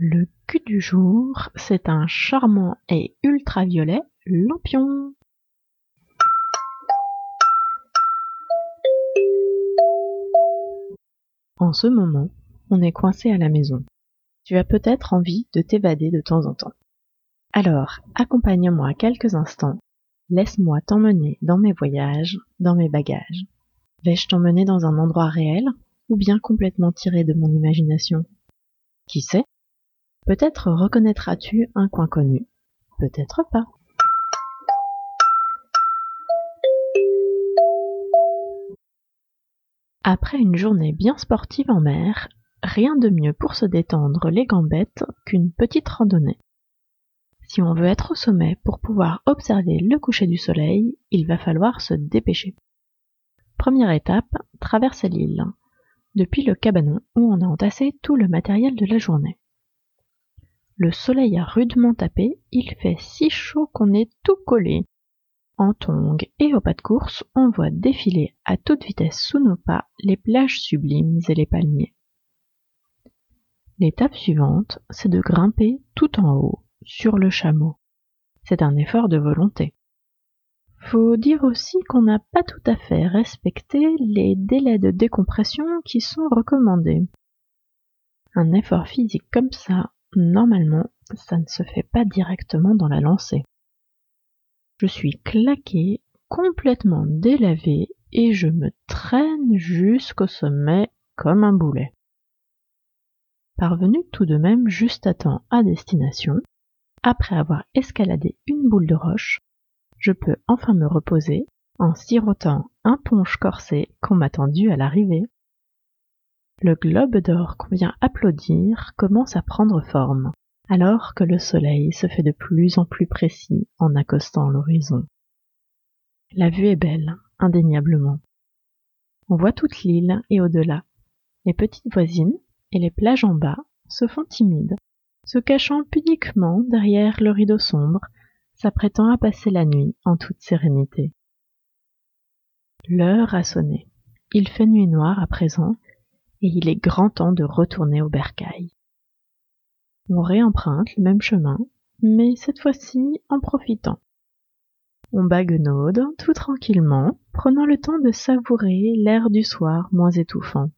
le cul du jour, c'est un charmant et ultraviolet lampion. En ce moment, on est coincé à la maison. Tu as peut-être envie de t'évader de temps en temps. Alors, accompagne-moi quelques instants. Laisse-moi t'emmener dans mes voyages, dans mes bagages. Vais-je t'emmener dans un endroit réel ou bien complètement tiré de mon imagination? Qui sait? Peut-être reconnaîtras-tu un coin connu, peut-être pas. Après une journée bien sportive en mer, rien de mieux pour se détendre les gambettes qu'une petite randonnée. Si on veut être au sommet pour pouvoir observer le coucher du soleil, il va falloir se dépêcher. Première étape, traverser l'île, depuis le cabanon où on a entassé tout le matériel de la journée. Le soleil a rudement tapé, il fait si chaud qu'on est tout collé. En tongs et au pas de course, on voit défiler à toute vitesse sous nos pas les plages sublimes et les palmiers. L'étape suivante, c'est de grimper tout en haut, sur le chameau. C'est un effort de volonté. Faut dire aussi qu'on n'a pas tout à fait respecté les délais de décompression qui sont recommandés. Un effort physique comme ça, Normalement, ça ne se fait pas directement dans la lancée. Je suis claqué, complètement délavé, et je me traîne jusqu'au sommet comme un boulet. Parvenu tout de même juste à temps à destination, après avoir escaladé une boule de roche, je peux enfin me reposer en sirotant un punch corsé qu'on m'a tendu à l'arrivée le globe d'or qu'on vient applaudir commence à prendre forme, alors que le soleil se fait de plus en plus précis en accostant l'horizon. La vue est belle, indéniablement. On voit toute l'île et au-delà. Les petites voisines et les plages en bas se font timides, se cachant pudiquement derrière le rideau sombre, s'apprêtant à passer la nuit en toute sérénité. L'heure a sonné. Il fait nuit noire à présent, et il est grand temps de retourner au bercail. On réemprunte le même chemin, mais cette fois-ci en profitant. On baguenaude tout tranquillement, prenant le temps de savourer l'air du soir moins étouffant,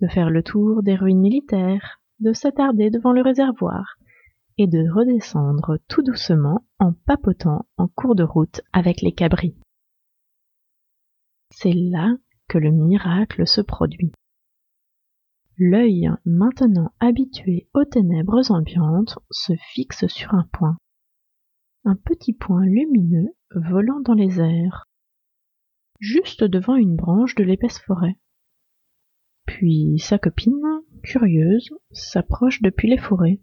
de faire le tour des ruines militaires, de s'attarder devant le réservoir, et de redescendre tout doucement en papotant en cours de route avec les cabris. C'est là que le miracle se produit. L'œil maintenant habitué aux ténèbres ambiantes se fixe sur un point. Un petit point lumineux volant dans les airs, juste devant une branche de l'épaisse forêt. Puis sa copine, curieuse, s'approche depuis les forêts.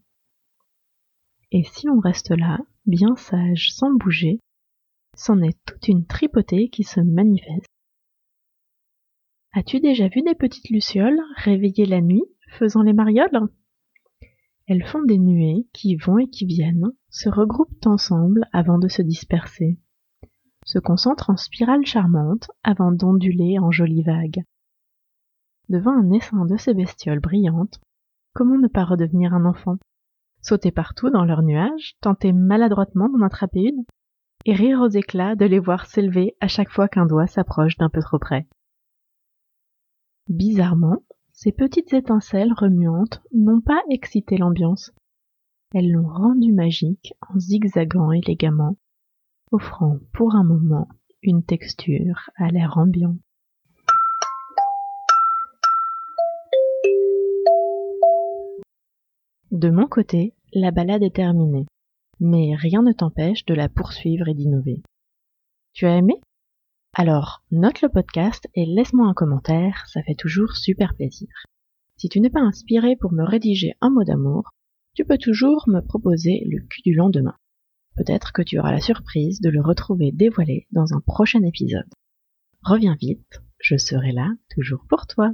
Et si on reste là, bien sage, sans bouger, c'en est toute une tripotée qui se manifeste. As-tu déjà vu des petites lucioles réveillées la nuit, faisant les marioles? Elles font des nuées qui vont et qui viennent, se regroupent ensemble avant de se disperser, se concentrent en spirales charmantes avant d'onduler en jolies vagues. Devant un essaim de ces bestioles brillantes, comment ne pas redevenir un enfant? Sauter partout dans leurs nuages, tenter maladroitement d'en attraper une, et rire aux éclats de les voir s'élever à chaque fois qu'un doigt s'approche d'un peu trop près. Bizarrement, ces petites étincelles remuantes n'ont pas excité l'ambiance. Elles l'ont rendue magique en zigzagant élégamment, offrant pour un moment une texture à l'air ambiant. De mon côté, la balade est terminée, mais rien ne t'empêche de la poursuivre et d'innover. Tu as aimé? Alors, note le podcast et laisse-moi un commentaire, ça fait toujours super plaisir. Si tu n'es pas inspiré pour me rédiger un mot d'amour, tu peux toujours me proposer le cul du lendemain. Peut-être que tu auras la surprise de le retrouver dévoilé dans un prochain épisode. Reviens vite, je serai là toujours pour toi.